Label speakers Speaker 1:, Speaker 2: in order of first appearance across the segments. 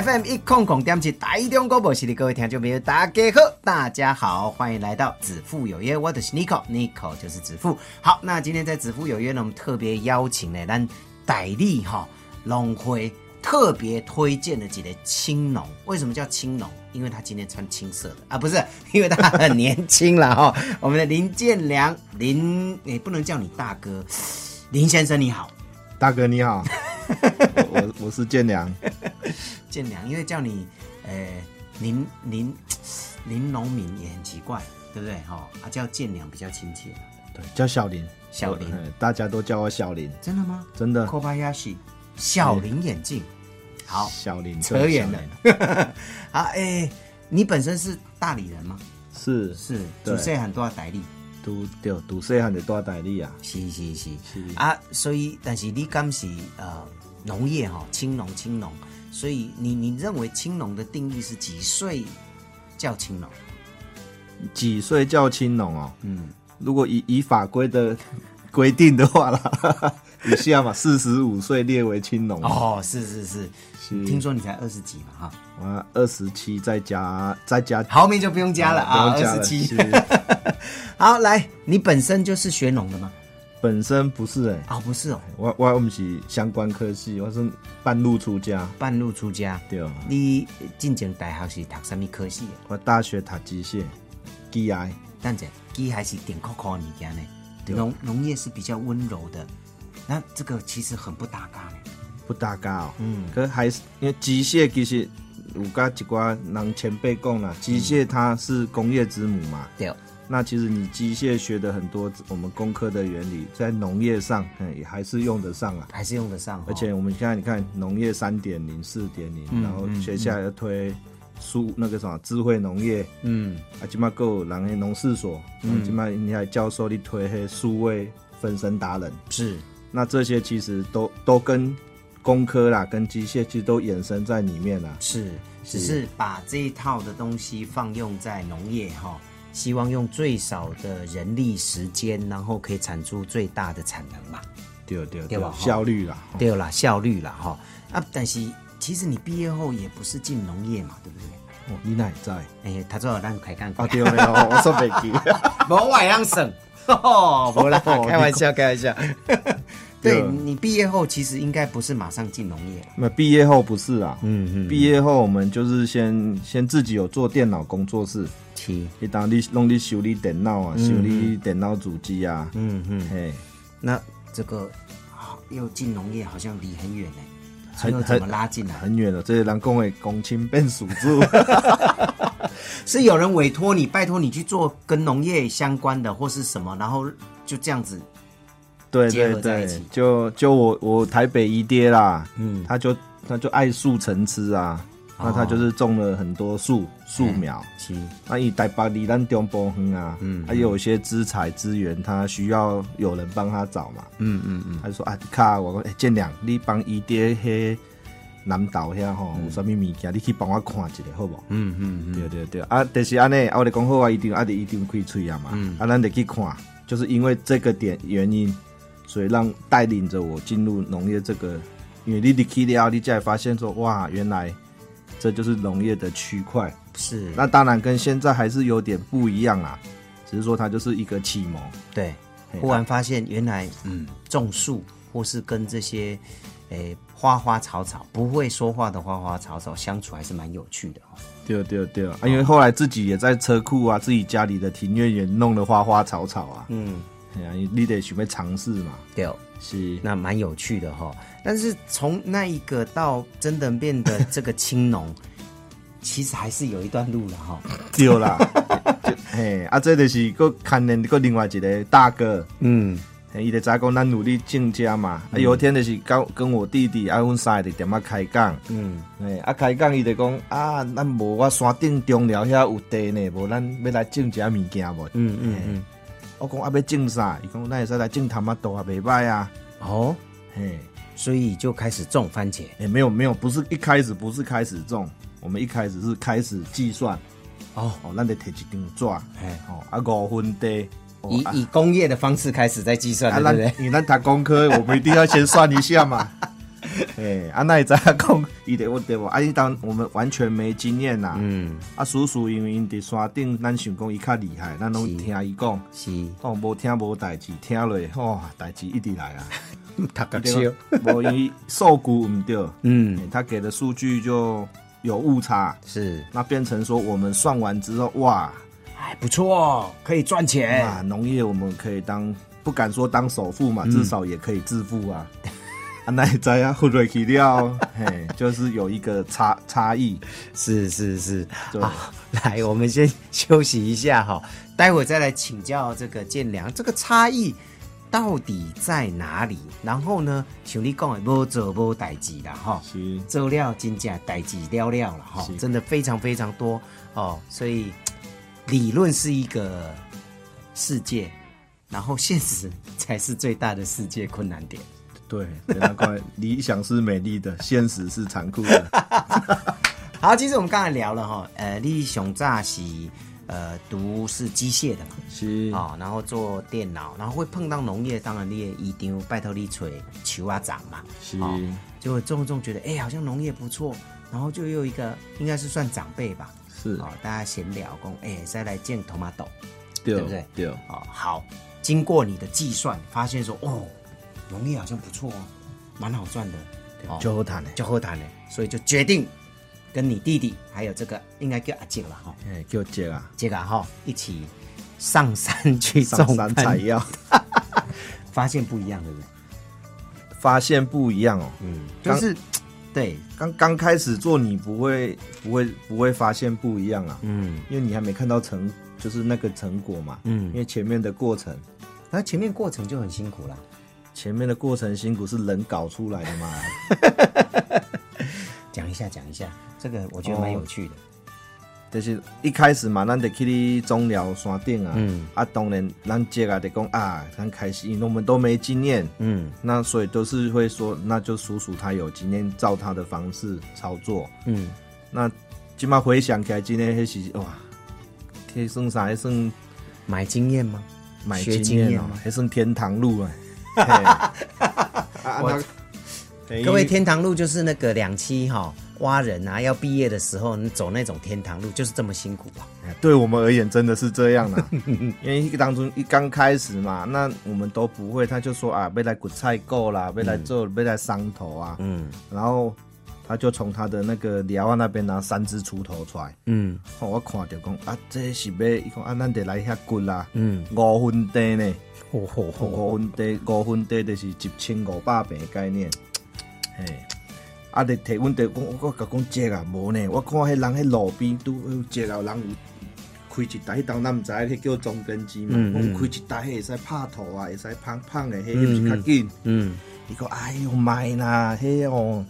Speaker 1: FM 一空空点起台中广播系列，各位听众朋友，大家好，大家好，欢迎来到子父有约，我的是 Nico，Nico 就是子父。好，那今天在子父有约呢，我们特别邀请呢，咱戴笠哈龙辉特别推荐的几个青龙。为什么叫青龙？因为他今天穿青色的啊，不是，因为他很年轻了哈。我们的林建良，林也不能叫你大哥，林先生你好，
Speaker 2: 大哥你好，我 我是建良。
Speaker 1: 建良，因为叫你，呃，林林林农民也很奇怪，对不对？哈，啊，叫建良比较亲切。
Speaker 2: 对，叫小林，
Speaker 1: 小林，
Speaker 2: 大家都叫我小林。
Speaker 1: 真的吗？
Speaker 2: 真的。
Speaker 1: Kobayashi，小林眼镜。好，
Speaker 2: 小林
Speaker 1: 扯远了。好，哎，你本身是大理人吗？
Speaker 2: 是
Speaker 1: 是，读细汉多少代理？
Speaker 2: 都对，都细汉的多少代理啊？
Speaker 1: 是是是是啊，所以但是你敢是呃农业哈，青农青农。所以你你认为青农的定义是几岁叫青农？
Speaker 2: 几岁叫青农哦？嗯，如果以以法规的 规定的话啦，以下嘛，四十五岁列为青农。
Speaker 1: 哦，是是是，听说你才二十几嘛？哈，
Speaker 2: 我二十七，再加再加，
Speaker 1: 后面就不用加了啊，二十七。好，来，你本身就是学农的吗？
Speaker 2: 本身不是哎，
Speaker 1: 哦不是哦，
Speaker 2: 我我我们是相关科系，我是半路出家。
Speaker 1: 半路出家，
Speaker 2: 对。
Speaker 1: 你进前大学是读什么科系？
Speaker 2: 我大学读机械，机械。
Speaker 1: 但者机械是点酷酷物件呢？农农业是比较温柔的，那这个其实很不搭嘎呢。
Speaker 2: 不搭嘎哦，嗯。可还是因为机械其实有甲一寡人前辈讲啦，机械它是工业之母嘛。
Speaker 1: 对。
Speaker 2: 那其实你机械学的很多，我们工科的原理在农业上，嗯，也还是用得上啊，
Speaker 1: 还是用得上。
Speaker 2: 而且我们现在你看，农业三点零、四点零，然后接下来要推数那个什么智慧农业，嗯，啊，起码够然后农事所，嗯，起码你还教授你推黑数位分身达人，
Speaker 1: 是。
Speaker 2: 那这些其实都都跟工科啦，跟机械其实都衍生在里面啦。
Speaker 1: 是，只是把这一套的东西放用在农业哈。希望用最少的人力时间，然后可以产出最大的产能嘛？
Speaker 2: 对对对吧？效率啦，
Speaker 1: 对啦，效率啦，哈啊！但是其实你毕业后也不是进农业嘛，对不对？
Speaker 2: 哦，你哪在？
Speaker 1: 哎，他做让开干。
Speaker 2: 啊对哦，我说北京，
Speaker 1: 某外样省，哦，不啦，开玩笑，开玩笑。对你毕业后其实应该不是马上进农业。
Speaker 2: 那毕业后不是啊，嗯嗯，毕业后我们就是先先自己有做电脑工作室。你当你弄你修理电脑啊，修理电脑主机啊，嗯嗯，嘿，
Speaker 1: 那这个又进农业好像离很远呢，很怎么拉进来？
Speaker 2: 很远了，这些人工会公亲变属猪，
Speaker 1: 是有人委托你，拜托你去做跟农业相关的或是什么，然后就这样子，
Speaker 2: 对对对，就就我我台北姨爹啦，嗯，他就他就爱树成痴啊。那他就是种了很多树树苗，是。那以台北离咱中部远啊，嗯，还有一些资材资源，他需要有人帮他找嘛，嗯嗯嗯，他就说啊，卡我讲建良，你帮姨爹迄南岛遐吼，有啥物物件，你去帮我看一下，好不？嗯嗯对对对，啊，但是安尼，啊我哋讲好啊，一定啊，得一定开吹啊嘛，嗯。啊，咱得去看，就是因为这个点原因，所以让带领着我进入农业这个，因为你入去了，你才发现说，哇，原来。这就是农业的区块，
Speaker 1: 是
Speaker 2: 那当然跟现在还是有点不一样啊，只是说它就是一个启蒙。
Speaker 1: 对，忽然发现原来嗯，种树或是跟这些诶花花草草不会说话的花花草草相处，还是蛮有趣的哦。
Speaker 2: 对对对啊，因为后来自己也在车库啊，自己家里的庭院也弄了花花草草啊。嗯，哎呀，你得准备尝试嘛。
Speaker 1: 对，是那蛮有趣的哈。但是从那一个到真的变得这个青农，其实还是有一段路了哈。
Speaker 2: 对啦，嘿，啊，这就是个看人个另外一个大哥，嗯，伊就知讲咱努力进家嘛。啊，有一天就是跟跟我弟弟啊，阮三个点啊开讲，嗯，哎，啊开讲伊就讲啊，咱无我山顶中了遐有地呢，无咱要来种些物件无？嗯嗯嗯。我讲啊要种啥？伊讲咱会使来种他妈豆啊，袂歹啊。
Speaker 1: 哦，嘿，所以就开始种番茄。
Speaker 2: 哎，没有没有，不是一开始不是开始种，我们一开始是开始计算。哦哦，咱得摕一张纸，嘿，哦啊五分地。
Speaker 1: 以以工业的方式开始在计算，对不对？
Speaker 2: 你那谈工科，我们一定要先算一下嘛。哎，啊，那也在讲，伊得我对不？啊，伊当我们完全没经验呐。嗯。啊，叔叔因为因伫山顶，咱想讲伊较厉害，咱拢听伊讲。是。哦，无听无代志，听落哇，代志一直来啊。
Speaker 1: 他个笑。
Speaker 2: 无因为数据唔对。嗯。他给的数据就有误差。
Speaker 1: 是。
Speaker 2: 那变成说我们算完之后，哇。
Speaker 1: 还不错，可以赚钱啊！
Speaker 2: 农业我们可以当，不敢说当首富嘛，至少也可以致富啊！啊，那在啊，或者去掉，嘿，就是有一个差差异，
Speaker 1: 是是是。好，来，我们先休息一下哈，待会再来请教这个建良，这个差异到底在哪里？然后呢，像你讲的，无做无代志啦，哈，做料真正代志了了了哈，真的非常非常多哦，所以。理论是一个世界，然后现实才是最大的世界困难点。
Speaker 2: 对，难怪理想是美丽的，现实是残酷的。
Speaker 1: 好，其实我们刚才聊了哈，呃，立雄炸喜，呃，读是机械的嘛，
Speaker 2: 是
Speaker 1: 啊，然后做电脑，然后会碰到农业，当然你也一定拜托你锤球啊长嘛，
Speaker 2: 是，
Speaker 1: 就会重重觉得，哎，好像农业不错，然后就又一个应该是算长辈吧。
Speaker 2: 是
Speaker 1: 哦，大家闲聊，讲哎，再来见 tomato，
Speaker 2: 对
Speaker 1: 不对？
Speaker 2: 对
Speaker 1: 哦，好，经过你的计算，发现说哦，农业好像不错哦，蛮好赚的，
Speaker 2: 就好谈的，
Speaker 1: 就好谈的，所以就决定跟你弟弟还有这个应该叫阿杰了哈，
Speaker 2: 哎，叫杰啊，
Speaker 1: 杰啊哈，一起上山去种
Speaker 2: 山采药，
Speaker 1: 发现不一样，对不对？
Speaker 2: 发现不一样哦，
Speaker 1: 嗯，就是。对，
Speaker 2: 刚刚开始做，你不会不会不会发现不一样啊？嗯，因为你还没看到成，就是那个成果嘛。嗯，因为前面的过程，
Speaker 1: 那前面过程就很辛苦了。
Speaker 2: 前面的过程辛苦是人搞出来的嘛？
Speaker 1: 讲一下，讲一下，这个我觉得蛮有趣的。
Speaker 2: 就是一开始嘛，咱得去你中寮山顶啊，嗯，啊，当然咱接啊得讲啊，很开心，我们都没经验，嗯，那所以都是会说，那就叔叔他有经验，照他的方式操作，嗯，那今嘛回想起来，今天还是哇，可算啥？还算
Speaker 1: 买经验吗？
Speaker 2: 买经验哦，还算天堂路啊！
Speaker 1: 我各位天堂路就是那个两期哈。挖人啊！要毕业的时候，你走那种天堂路，就是这么辛苦啊！
Speaker 2: 对我们而言，真的是这样啊。因为当中一刚开始嘛，那我们都不会，他就说啊，被来滚菜够啦，被来做，被来伤头啊。嗯。然后他就从他的那个寮啊那边拿三只锄头出来。嗯。我看到讲啊，这是要伊讲啊，咱得来遐骨啦。嗯。五分地呢？五分地，五分地就是一千五百平的概念。嘿。啊！你提问题，讲我甲讲这啊，无呢。我看迄人迄路边拄接啊，人有开一台，迄当咱毋知，迄叫中根机嘛。开一台，迄会使拍土啊，会使胖胖的，迄毋是较紧。嗯。伊讲哎哟卖啦，迄哦，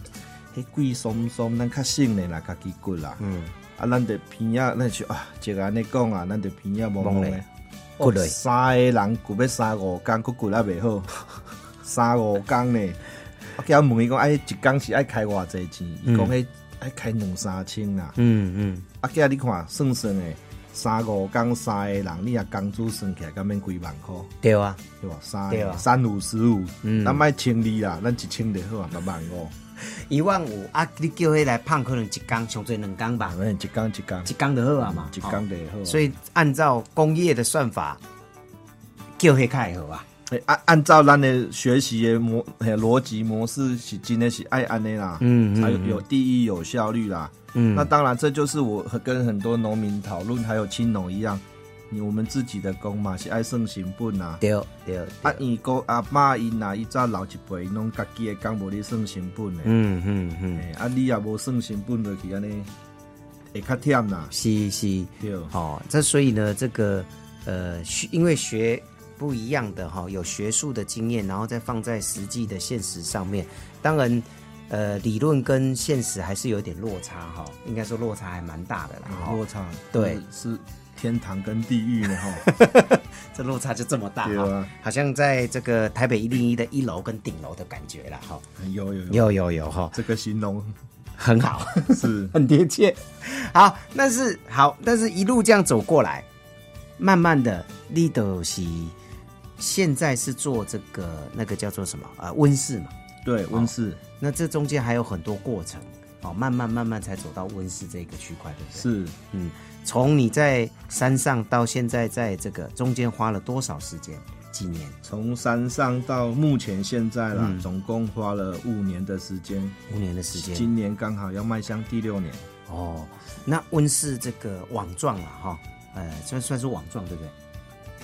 Speaker 2: 迄贵松松，咱较省的啦，较己骨啦。嗯。啊，咱得偏啊，咱就啊，接安尼讲啊，咱得偏啊，无忙咧。骨嘞。三个人骨要三五工，骨骨也袂好。三五工呢？我叫问伊讲，哎，一工是爱开偌济钱？伊讲，迄爱开两三千啦。嗯嗯。啊，叫你看，算算诶，三五工三个人，你啊工资算起来，敢免几万块？
Speaker 1: 对啊，
Speaker 2: 对吧？三三五十五，咱卖千二啦，咱一千就好啊，六万五。
Speaker 1: 一万五啊！你叫迄来胖，可能一缸上最两缸吧？
Speaker 2: 一缸一缸，
Speaker 1: 一缸就好啊嘛，
Speaker 2: 一缸就好。
Speaker 1: 所以按照工业的算法，叫迄开好啊。
Speaker 2: 按按照咱的学习的模逻辑模式是真的是爱安尼啦，嗯，才有有第一有效率啦，嗯，那当然这就是我跟很多农民讨论，还有青农一样，你我们自己的工嘛是爱算成本啊，
Speaker 1: 对对，
Speaker 2: 啊，伊个阿妈因呐，伊早老一辈拢家己的工无咧算成本的，嗯嗯嗯，啊，你也无算成本落去安尼，会较忝啦，
Speaker 1: 是是，
Speaker 2: 对，
Speaker 1: 哦，这所以呢，这个呃，因为学。不一样的哈，有学术的经验，然后再放在实际的现实上面。当然，呃，理论跟现实还是有点落差哈，应该说落差还蛮大的啦。
Speaker 2: 落差
Speaker 1: 对。
Speaker 2: 是天堂跟地狱呢哈，
Speaker 1: 这落差就这么大
Speaker 2: 对啊，
Speaker 1: 好像在这个台北一零一的一楼跟顶楼的感觉了哈。
Speaker 2: 有有
Speaker 1: 有有有哈，
Speaker 2: 这个形容
Speaker 1: 很好，
Speaker 2: 是
Speaker 1: 很贴切。好，但是好，但是一路这样走过来，慢慢的，立斗西现在是做这个那个叫做什么啊？温室嘛。
Speaker 2: 对，温室。
Speaker 1: 那这中间还有很多过程，哦，慢慢慢慢才走到温室这个区块，对不
Speaker 2: 对？是，
Speaker 1: 嗯，从你在山上到现在在这个中间花了多少时间？几年？
Speaker 2: 从山上到目前现在了，总共花了五年的时间。
Speaker 1: 五年的时间，
Speaker 2: 今年刚好要迈向第六年。
Speaker 1: 哦，那温室这个网状了，哈，呃，算算是网状，对不对？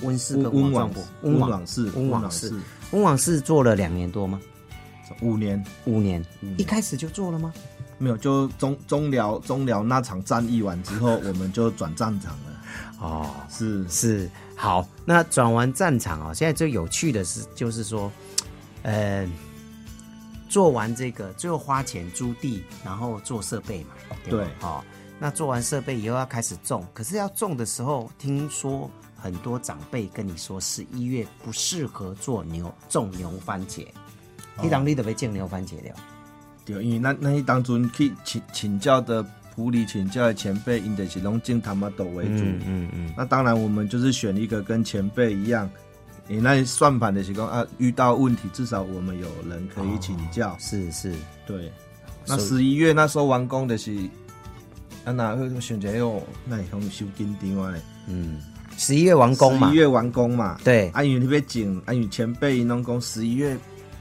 Speaker 1: 温室跟
Speaker 2: 温
Speaker 1: 网
Speaker 2: 温网室，
Speaker 1: 温网室，温网室做了两年多吗？
Speaker 2: 五年，
Speaker 1: 五年，一开始就做了吗？
Speaker 2: 没有，就中中辽中辽那场战役完之后，我们就转战场了。
Speaker 1: 哦，
Speaker 2: 是。
Speaker 1: 是，好，那转完战场啊，现在最有趣的是，就是说，呃，做完这个，最后花钱租地，然后做设备嘛，
Speaker 2: 对，
Speaker 1: 好，那做完设备以后要开始种，可是要种的时候，听说很多长辈跟你说，十一月不适合做牛种牛番茄。一当你都被种牛番茄了，
Speaker 2: 对，因为那那一当中去请请教的普里请教的前辈，因的是拢种他妈斗为主，
Speaker 1: 嗯嗯，
Speaker 2: 那当然我们就是选一个跟前辈一样，你那算盘的时候啊，遇到问题至少我们有人可以请教，
Speaker 1: 是是，
Speaker 2: 对。那十一月那时候完工的是，啊那会选择用那以后收紧张啊嘞，
Speaker 1: 嗯，十一月完工嘛，
Speaker 2: 十一月完工嘛，
Speaker 1: 对，
Speaker 2: 啊因为你别紧，啊因为前辈拢讲十一月。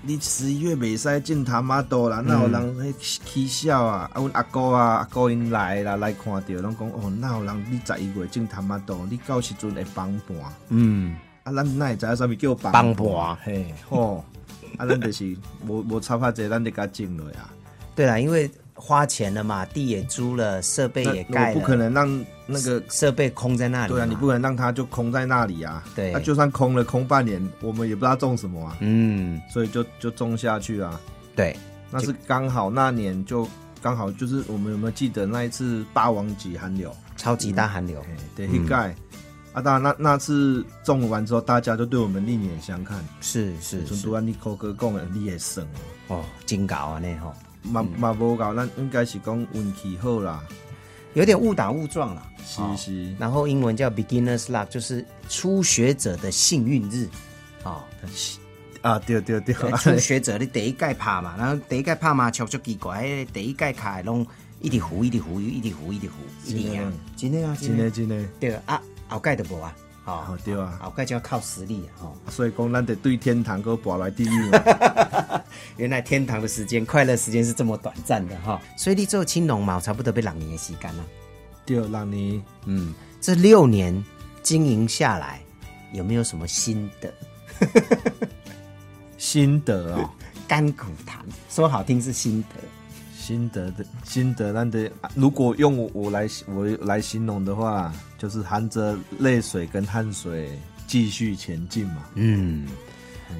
Speaker 2: 你十一月未使进他妈多啦，那有人迄起笑啊！啊，阮阿哥啊，阿哥因来啦，来看着，拢讲哦，那有人你十一月进他妈多，你到时阵会崩盘。
Speaker 1: 嗯，
Speaker 2: 啊，咱哪会知影啥物叫帮
Speaker 1: 帮盘？
Speaker 2: 嘿，吼，啊，咱就是无无差发济，咱就甲种落啊。
Speaker 1: 对啦，因为。花钱了嘛，地也租了，设备也盖
Speaker 2: 了，不可能让那个
Speaker 1: 设备空在那里。
Speaker 2: 对啊，你不可能让它就空在那里啊。
Speaker 1: 对，
Speaker 2: 那就算空了空半年，我们也不知道种什么啊。
Speaker 1: 嗯，
Speaker 2: 所以就就种下去啊。
Speaker 1: 对，
Speaker 2: 那是刚好那年就刚好就是我们有没有记得那一次霸王级寒流，
Speaker 1: 超级大寒流，
Speaker 2: 对，一盖啊，当然那那次种完之后，大家就对我们另眼相看。
Speaker 1: 是是，
Speaker 2: 从都安尼口哥讲的，你也省
Speaker 1: 哦，真搞啊那吼。
Speaker 2: 嘛嘛无够，咱应该是讲运气好啦，
Speaker 1: 有点误打误撞啦。
Speaker 2: 是是。
Speaker 1: 然后英文叫 beginner's luck，就是初学者的幸运日。哦，
Speaker 2: 啊对对对，
Speaker 1: 初学者你第一届拍嘛，然后第一届拍嘛，超出奇怪，第一届卡拢一直糊一直糊一直糊一直糊，一直样，真的啊，
Speaker 2: 真的真的。
Speaker 1: 对啊，后盖就无啊。
Speaker 2: 哦，对啊，
Speaker 1: 后盖就要靠实力啊！哦，
Speaker 2: 所以讲咱得对天堂哥博来第一。
Speaker 1: 原来天堂的时间、快乐时间是这么短暂的哈！所以你做青龙嘛，差不多被两年的时间了。
Speaker 2: 对，两年。
Speaker 1: 嗯，这六年经营下来，有没有什么心得？
Speaker 2: 心得哦，
Speaker 1: 甘苦谈，说好听是心得。
Speaker 2: 心得的心得，那得如果用我我来我来形容的话，就是含着泪水跟汗水继续前进嘛。
Speaker 1: 嗯，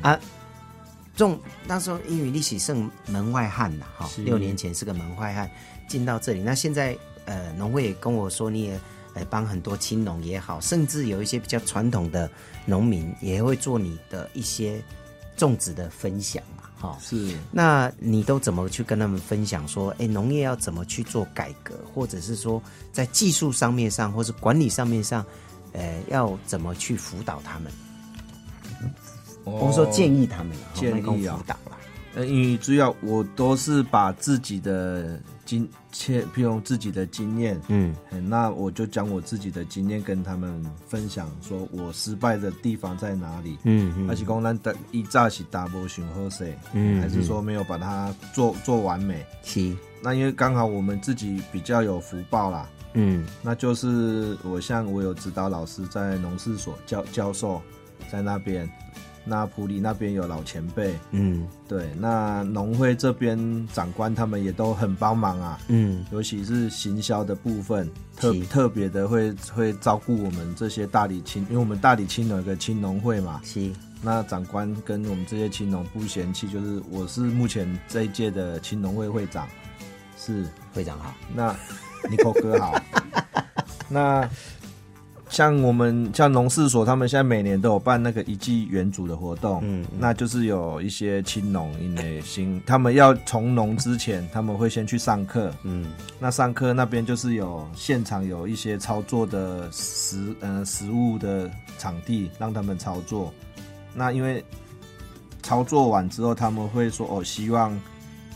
Speaker 1: 啊，种那时候因为你是剩门外汉呐，哈，六年前是个门外汉进到这里，那现在呃农会也跟我说，你也呃帮很多青农也好，甚至有一些比较传统的农民也会做你的一些种植的分享。
Speaker 2: 好，是。
Speaker 1: 那你都怎么去跟他们分享说，哎，农业要怎么去做改革，或者是说在技术上面上，或是管理上面上，呃，要怎么去辅导他们？我们说建议他们，
Speaker 2: 建议
Speaker 1: 啊，辅导
Speaker 2: 啦。呃，因为主要我都是把自己的。经切，譬如自己的经验，
Speaker 1: 嗯，
Speaker 2: 那我就讲我自己的经验跟他们分享，说我失败的地方在哪里，
Speaker 1: 嗯，
Speaker 2: 而且讲咱的一炸是 double 选喝水，
Speaker 1: 嗯，
Speaker 2: 还是说没有把它做做完美，
Speaker 1: 是，
Speaker 2: 那因为刚好我们自己比较有福报啦，
Speaker 1: 嗯，
Speaker 2: 那就是我像我有指导老师在农事所教教授，在那边，那普里那边有老前辈，嗯，对，那农会这边长官他们也都很帮忙啊，嗯，尤其是行销的部分，特特别的会会照顾我们这些大理青，因为我们大理青有一个青农会嘛，
Speaker 1: 是，
Speaker 2: 那长官跟我们这些青农不嫌弃，就是我是目前这一届的青农会会长，是。
Speaker 1: 会长好，
Speaker 2: 那尼克哥好，那。像我们像农事所，他们现在每年都有办那个一季原主的活动，嗯，那就是有一些青农因为新，他们要从农之前，他们会先去上课，嗯，那上课那边就是有现场有一些操作的食呃实物的场地让他们操作，那因为操作完之后，他们会说哦，希望。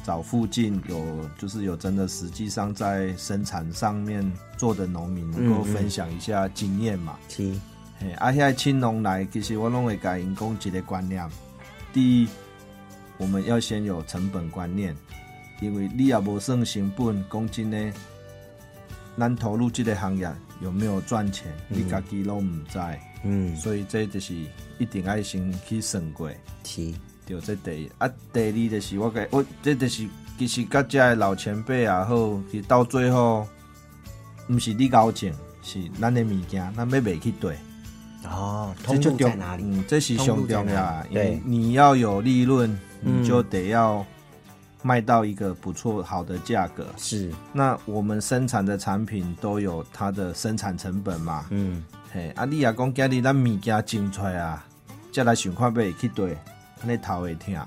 Speaker 2: 找附近有，就是有真的实际上在生产上面做的农民，能够分享一下经验嘛？
Speaker 1: 是。
Speaker 2: 嘿，啊，现在青农来，其实我拢会教因讲一个观念：第一，我们要先有成本观念，因为你也无算成本，讲真呢，咱投入这个行业有没有赚钱，你家己拢唔知。嗯。所以这就是一定爱先去算过。
Speaker 1: 是。
Speaker 2: 就这第一啊，第二就是我个，我这就是其实各家的老前辈也好，其到最后，不是你高钱，是咱的物件，咱要卖去对。
Speaker 1: 哦，通路在哪里？
Speaker 2: 嗯，这是上重要。对，你要有利润，你就得要卖到一个不错好的价格。
Speaker 1: 是。
Speaker 2: 那我们生产的产品都有它的生产成本嘛？嗯。嘿，啊，你也讲今日咱物件种出来啊，再来想看卖去对。那头会听。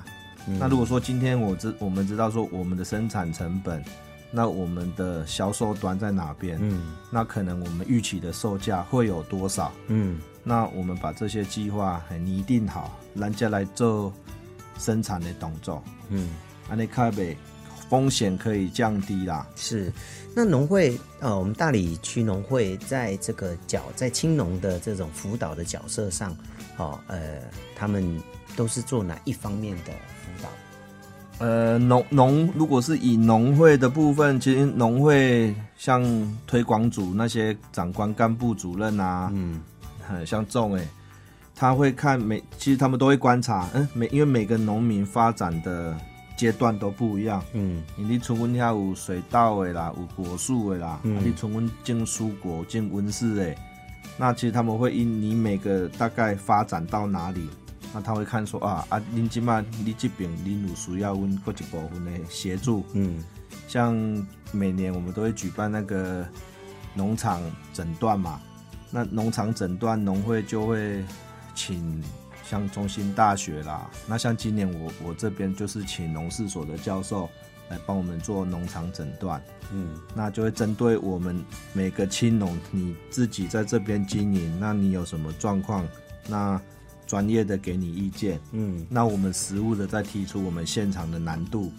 Speaker 2: 那如果说今天我知我们知道说我们的生产成本，那我们的销售端在哪边？嗯，那可能我们预期的售价会有多少？嗯，那我们把这些计划很拟定好，人家来做生产的动作。嗯，安尼开呗，风险可以降低啦。
Speaker 1: 是，那农会呃，我们大理区农会在这个角在青农的这种辅导的角色上，哦，呃，他们。都是做哪一方面的辅导？
Speaker 2: 呃，农农如果是以农会的部分，其实农会像推广组那些长官、干部、主任啊，嗯，像这种哎，他会看每，其实他们都会观察，嗯，每因为每个农民发展的阶段都不一样，嗯，你春温下有水稻的啦，有果树的啦，你春温种蔬果、种温室的，那其实他们会因你每个大概发展到哪里。那他会看说啊啊，您今嘛你这边您有需要问过一部分的协助，嗯，像每年我们都会举办那个农场诊断嘛，那农场诊断农会就会请像中心大学啦，那像今年我我这边就是请农事所的教授来帮我们做农场诊断，嗯，那就会针对我们每个青农你自己在这边经营，那你有什么状况，那。专业的给你意见，嗯，那我们实物的再提出我们现场的难度，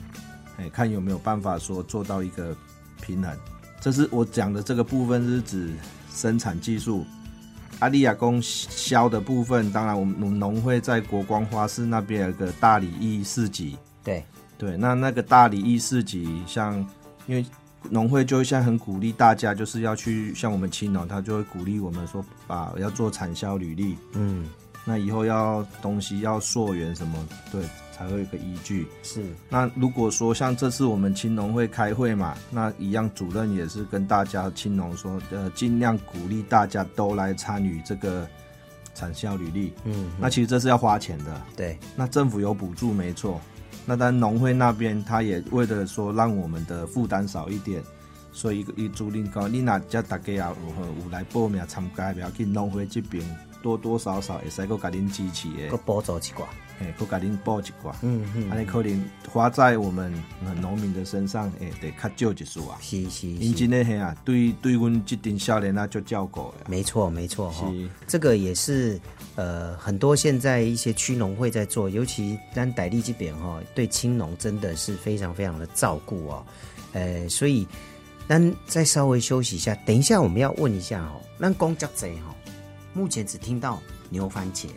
Speaker 2: 哎，看有没有办法说做到一个平衡。这是我讲的这个部分是指生产技术。阿利亚供销的部分，当然我们农农会在国光花市那边有个大理义市集，
Speaker 1: 对
Speaker 2: 对，那那个大理义市集，像因为农会就现在很鼓励大家，就是要去像我们青农，他就会鼓励我们说，把要做产销履历，嗯。那以后要东西要溯源什么，对，才会有个依据。
Speaker 1: 是。
Speaker 2: 那如果说像这次我们青农会开会嘛，那一样主任也是跟大家青农说，呃，尽量鼓励大家都来参与这个产销履历。嗯。那其实这是要花钱的。
Speaker 1: 对。
Speaker 2: 那政府有补助没错，那但农会那边他也为了说让我们的负担少一点，所以一租赁高，你那家大家也有有来报名参加，不要去农会这边。多多少少也是个家您支持的，
Speaker 1: 个补助一寡，
Speaker 2: 哎，个家您补一寡，嗯嗯，安尼可能花在我们农民的身上，诶，得较少一数啊。
Speaker 1: 是是，
Speaker 2: 因真的嘿啊，对对，阮这顶少年啊就照顾诶。
Speaker 1: 没错没错哈，这个也是呃很多现在一些区农会在做，尤其咱傣利这边哈，对青农真的是非常非常的照顾哦，呃，所以咱再稍微休息一下，等一下我们要问一下哦，咱公家贼哈。目前只听到牛番茄，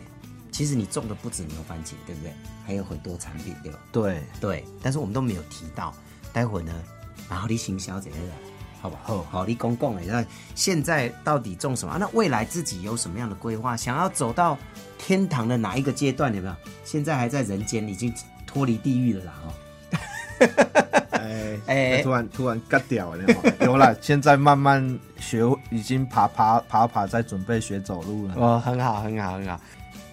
Speaker 1: 其实你种的不止牛番茄，对不对？还有很多产品，对吧？
Speaker 2: 对
Speaker 1: 对，但是我们都没有提到。待会呢，然后你行小姐的，好吧？好，好，你公共哎，那现在到底种什么？那未来自己有什么样的规划？想要走到天堂的哪一个阶段？有没有？现在还在人间，已经脱离地狱了啦！
Speaker 2: 哦，哎哎，突然突然割掉了，有了，现在慢慢学，已经爬爬爬爬，在准备学走路了。
Speaker 1: 哦，很好，很好，很好。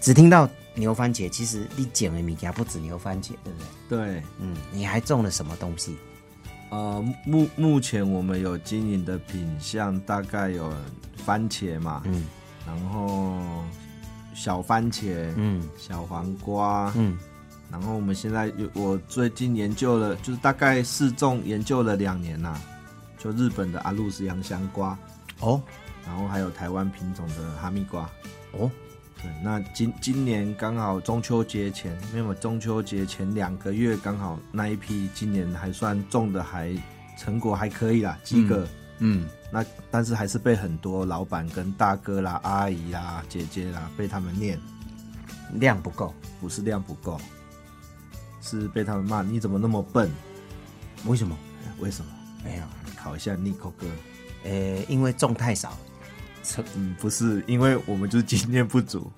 Speaker 1: 只听到牛番茄，其实你捡的米家不止牛番茄，对不
Speaker 2: 对？对，
Speaker 1: 嗯，你还种了什么东西？
Speaker 2: 呃，目目前我们有经营的品相大概有番茄嘛，嗯，然后小番茄，嗯，小黄瓜，嗯，然后我们现在有我最近研究了，就是大概试种研究了两年呐，就日本的阿露斯洋香瓜，哦，然后还有台湾品种的哈密瓜，哦。对，那今今年刚好中秋节前，没有中秋节前两个月刚好那一批，今年还算种的还成果还可以啦，及格。嗯，那但是还是被很多老板跟大哥啦、阿姨啦、姐姐啦被他们念。
Speaker 1: 量不够，
Speaker 2: 不是量不够，是被他们骂你怎么那么笨？
Speaker 1: 为什么？
Speaker 2: 为什么？
Speaker 1: 没有，
Speaker 2: 考一下 Nico 哥。
Speaker 1: 呃，因为种太少。
Speaker 2: 嗯，不是，因为我们就是经验不足，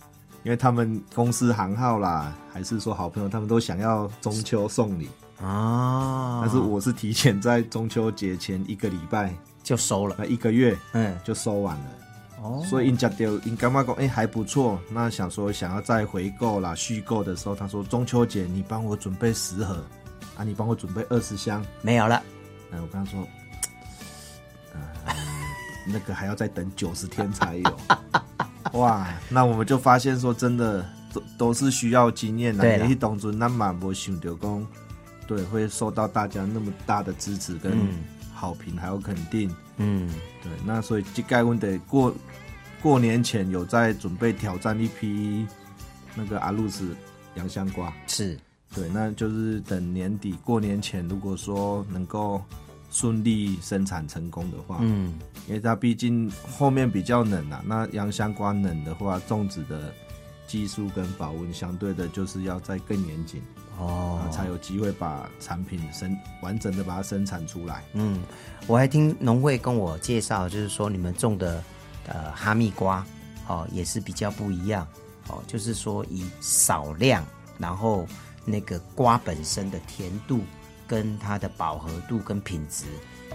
Speaker 2: 因为他们公司行号啦，还是说好朋友，他们都想要中秋送礼啊。但是我是提前在中秋节前一个礼拜
Speaker 1: 就收了，
Speaker 2: 那一个月嗯就收完了。哦，所以人家丢，人干妈讲哎还不错，那想说想要再回购啦续购的时候，他说中秋节你帮我准备十盒啊，你帮我准备二十箱，
Speaker 1: 没有了。
Speaker 2: 嗯，我跟他说。那个还要再等九十天才有，哇！那我们就发现说，真的都都是需要经验的。你去当中那嘛无想到讲，对，会受到大家那么大的支持跟好评，还有肯定。嗯，对。那所以这该问得过过年前有在准备挑战一批那个阿露斯洋香瓜，
Speaker 1: 是
Speaker 2: 对。那就是等年底过年前，如果说能够。顺利生产成功的话，嗯，因为它毕竟后面比较冷啊，那洋香瓜冷的话，种植的技术跟保温相对的就是要再更严谨哦，才有机会把产品生完整的把它生产出来。
Speaker 1: 嗯，我还听农会跟我介绍，就是说你们种的呃哈密瓜哦也是比较不一样哦，就是说以少量，然后那个瓜本身的甜度。跟它的饱和度跟品质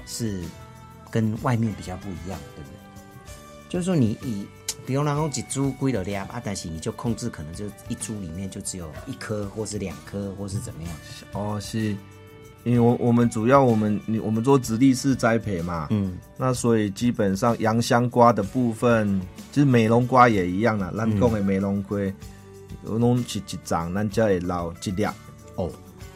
Speaker 1: 是跟外面比较不一样，对不对？就是说，你以 比如然后几株龟的量啊，但是你就控制可能就一株里面就只有一颗，或是两颗，或是怎么样？
Speaker 2: 哦，是因为我我们主要我们你我们做直立式栽培嘛，嗯，那所以基本上洋香瓜的部分，就是美容瓜也一样啦，咱讲的美容瓜，有拢是一长，咱家会捞一粒哦。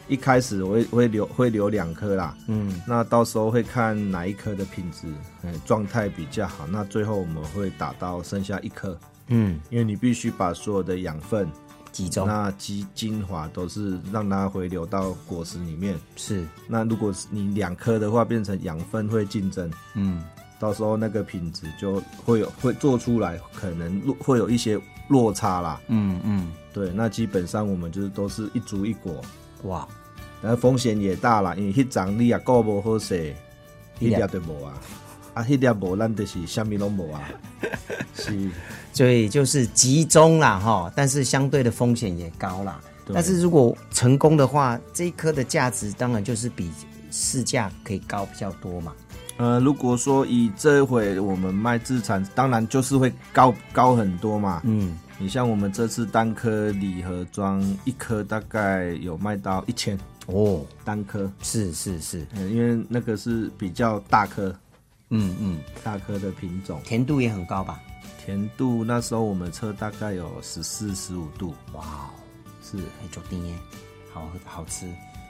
Speaker 2: 一开始我会会留会留两颗啦，嗯，那到时候会看哪一颗的品质，嗯，状态比较好，那最后我们会打到剩下一颗，嗯，因为你必须把所有的养分
Speaker 1: 集中，
Speaker 2: 那精精华都是让它回流到果实里面，
Speaker 1: 是，
Speaker 2: 那如果是你两颗的话，变成养分会竞争，嗯，到时候那个品质就会有会做出来，可能会有一些落差啦，嗯嗯，对，那基本上我们就是都是一株一果。哇，那风险也大啦，因为迄张你也搞不好势，一粒都无啊，啊，一粒无，咱就是虾米拢无啊，是，
Speaker 1: 所以就是集中啦哈，但是相对的风险也高啦。但是如果成功的话，这一颗的价值当然就是比市价可以高比较多嘛。
Speaker 2: 呃，如果说以这回我们卖自产，当然就是会高高很多嘛。嗯。你像我们这次单颗礼盒装一颗大概有卖到一千哦，单颗。
Speaker 1: 是是是，
Speaker 2: 因为那个是比较大颗，嗯嗯，大颗的品种，
Speaker 1: 甜度也很高吧？
Speaker 2: 甜度那时候我们测大概有十四十五度，
Speaker 1: 哇，是。很久定耶，好好吃，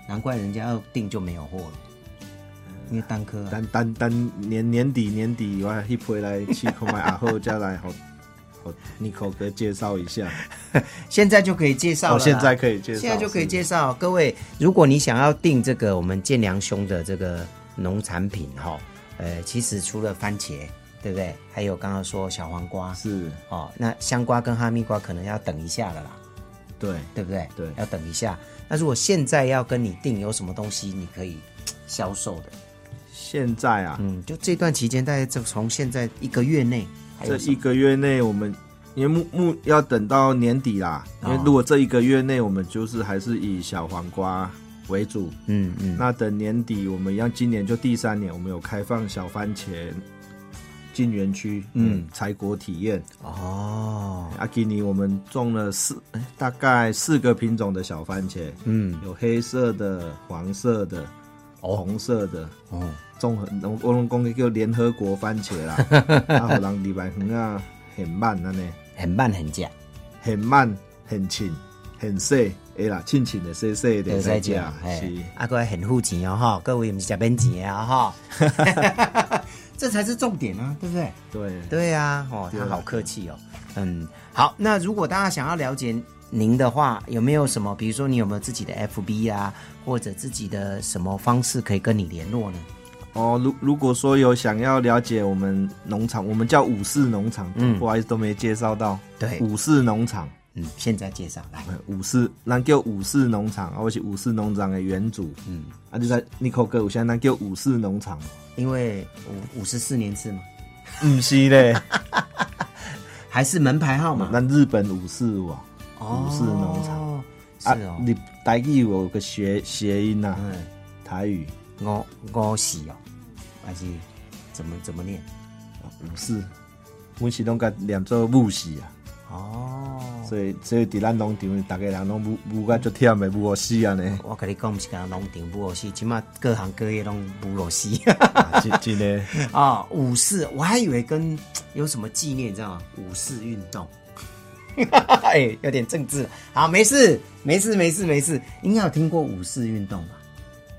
Speaker 1: 难怪人家要订就没有货了，因为单颗
Speaker 2: 单单单年年底年底我一回来去购买，然后再来好。你口哥介绍一下，
Speaker 1: 现在就可以介绍了。
Speaker 2: 现在可以介绍，
Speaker 1: 现在就可以介绍。各位，如果你想要订这个我们建良兄的这个农产品哈，呃，其实除了番茄，对不对？还有刚刚说小黄瓜
Speaker 2: 是
Speaker 1: 哦，那香瓜跟哈密瓜可能要等一下了啦。
Speaker 2: 对，
Speaker 1: 对不对？
Speaker 2: 对，
Speaker 1: 要等一下。那如果现在要跟你订，有什么东西你可以销售的？
Speaker 2: 现在啊，
Speaker 1: 嗯，就这段期间，大概就从现在一个月内，
Speaker 2: 这一个月内，我们因为目目要等到年底啦，因为如果这一个月内，我们就是还是以小黄瓜为主，嗯嗯，那等年底，我们要今年就第三年，我们有开放小番茄进园区，嗯，采果体验。哦。阿基尼，我们种了四，大概四个品种的小番茄，嗯，有黑色的、黄色的。红色的哦，综合我我拢讲叫联合国番茄啦，啊，互人礼拜园啊，很慢安尼，
Speaker 1: 很慢很假，
Speaker 2: 很慢很轻很细，哎啦，轻轻的细细的在
Speaker 1: 食，是。啊，各位很付钱哦哈，各位唔是食边钱啊哈，这才是重点啊，对不对？
Speaker 2: 对。
Speaker 1: 对啊，哦，他好客气哦，嗯，好，那如果大家想要了解。您的话有没有什么？比如说，你有没有自己的 FB 啊，或者自己的什么方式可以跟你联络呢？
Speaker 2: 哦，如如果说有想要了解我们农场，我们叫五四农场，嗯，不好意思都没介绍到。
Speaker 1: 对，
Speaker 2: 五四农场，
Speaker 1: 嗯，现在介绍来。
Speaker 2: 五四，那叫五四农场，我是五四农场的原主，嗯，啊就在 Nico 哥，我现在那叫五四农场，
Speaker 1: 因为五五十四年制嘛，
Speaker 2: 不是嘞，
Speaker 1: 还是门牌号码？
Speaker 2: 那日本五四五。五四农场
Speaker 1: 啊，
Speaker 2: 你台语有个谐谐音呐，台语
Speaker 1: 五五四哦，还是怎么怎么念？
Speaker 2: 五四，阮是拢甲念做五四啊。哦，所以所以伫咱农场，大家人拢母母甲足忝的母五四啊呢。
Speaker 1: 我跟你讲，毋是讲农场母五四，起码各行各业拢母五四。
Speaker 2: 真真的
Speaker 1: 啊，五四，我还以为跟有什么纪念，你知道吗？五四运动。哎，有点政治。好，没事，没事，没事，没事。应该有听过五四运动吧？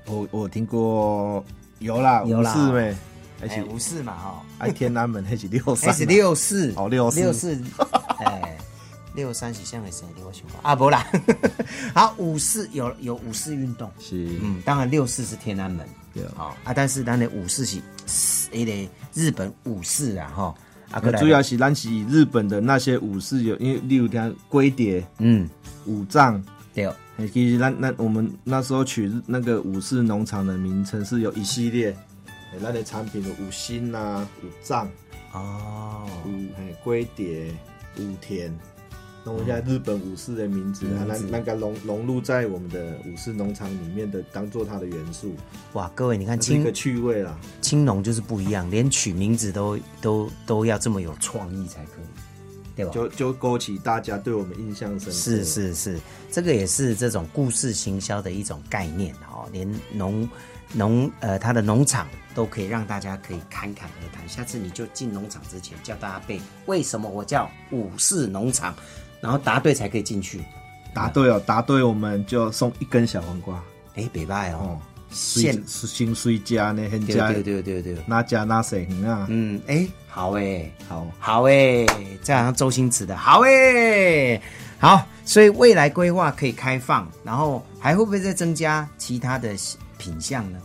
Speaker 2: 我我听过，有啦，
Speaker 1: 有啦，五
Speaker 2: 四呗。
Speaker 1: 哎，五四嘛，哈。
Speaker 2: 哎，天安门还是 六三？
Speaker 1: 是六四，
Speaker 2: 哦，六
Speaker 1: 四，六四。哎，六三是像谁？我想啊，不啦。好，五四有有五四运动，
Speaker 2: 是
Speaker 1: 嗯，当然六四是天安门，
Speaker 2: 对
Speaker 1: 啊。啊，但是咱的五四是，哎嘞，日本五四啊，哈。
Speaker 2: 啊，主要是咱是日本的那些武士有，因为例如讲龟蝶，嗯，五藏，
Speaker 1: 对，
Speaker 2: 其实咱那我们那时候取那个武士农场的名称是有一系列，那些产品的五星啊、五藏，哦，五嘿龟蝶，五田。弄一下日本武士的名字啊，那那个融融入在我们的武士农场里面的，当做它的元素。
Speaker 1: 哇，各位你看，青
Speaker 2: 个趣味啦，
Speaker 1: 青农就是不一样，连取名字都都都要这么有创意才可以，对吧？
Speaker 2: 就就勾起大家对我们印象深刻。
Speaker 1: 是是是，这个也是这种故事行销的一种概念哦。连农农呃，他的农场都可以让大家可以侃侃而谈。下次你就进农场之前叫大家背，为什么我叫武士农场？然后答对才可以进去，
Speaker 2: 答对哦，答对我们就送一根小黄瓜。
Speaker 1: 哎，北拜哦，
Speaker 2: 现是新水家呢，很家
Speaker 1: 对对对对，
Speaker 2: 哪家哪省啊？
Speaker 1: 嗯，哎，好哎，
Speaker 2: 好
Speaker 1: 好哎，这好像周星驰的，好哎，好，所以未来规划可以开放，然后还会不会再增加其他的品相呢？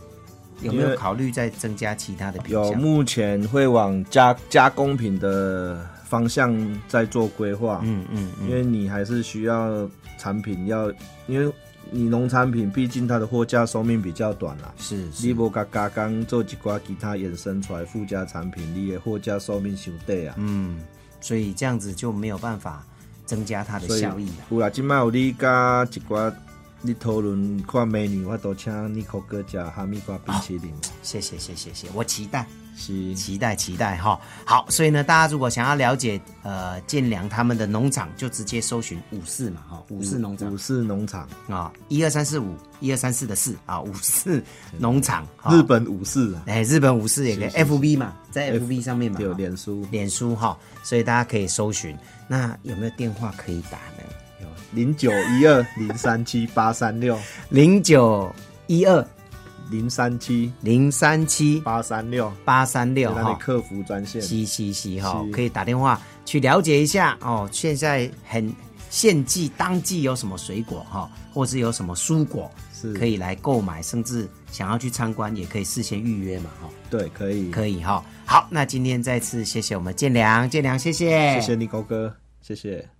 Speaker 1: 有没有考虑再增加其他的品相？
Speaker 2: 有，目前会往加加工品的。方向在做规划，嗯嗯，因为你还是需要产品要，因为你农产品毕竟它的货架寿命比较短啦，
Speaker 1: 是，
Speaker 2: 你无加加工做一挂其他衍生出来附加产品，你的货架寿命相对啊，
Speaker 1: 嗯，所以这样子就没有办法增加它的效益了。
Speaker 2: 有啦，今麦有你加一挂，你讨论看美女，我都请你可哥加哈密瓜冰淇淋。
Speaker 1: 谢谢谢谢谢，我期待。
Speaker 2: 是
Speaker 1: 期待期待哈，好，所以呢，大家如果想要了解呃建良他们的农场，就直接搜寻五四嘛哈，五四农场，
Speaker 2: 五四农场
Speaker 1: 啊，一二三四五，一二三四的四啊，五四农场，
Speaker 2: 日本武士，
Speaker 1: 哎，日本武士也可以，FB 嘛，在 FB 上面嘛，
Speaker 2: 有脸书，
Speaker 1: 脸书哈，所以大家可以搜寻。那有没有电话可以打呢？
Speaker 2: 有零九一二零三七八三六
Speaker 1: 零九一二。
Speaker 2: 零三七
Speaker 1: 零三七
Speaker 2: 八三六
Speaker 1: 八三六
Speaker 2: 哈，客服专线，
Speaker 1: 嘻嘻嘻哈，可以打电话去了解一下哦。现在很献季当季有什么水果哈，或是有什么蔬果是可以来购买，甚至想要去参观也可以事先预约嘛哈。
Speaker 2: 对，可以
Speaker 1: 可以哈。好，那今天再次谢谢我们建良，建良谢谢，
Speaker 2: 谢谢你高哥，谢谢。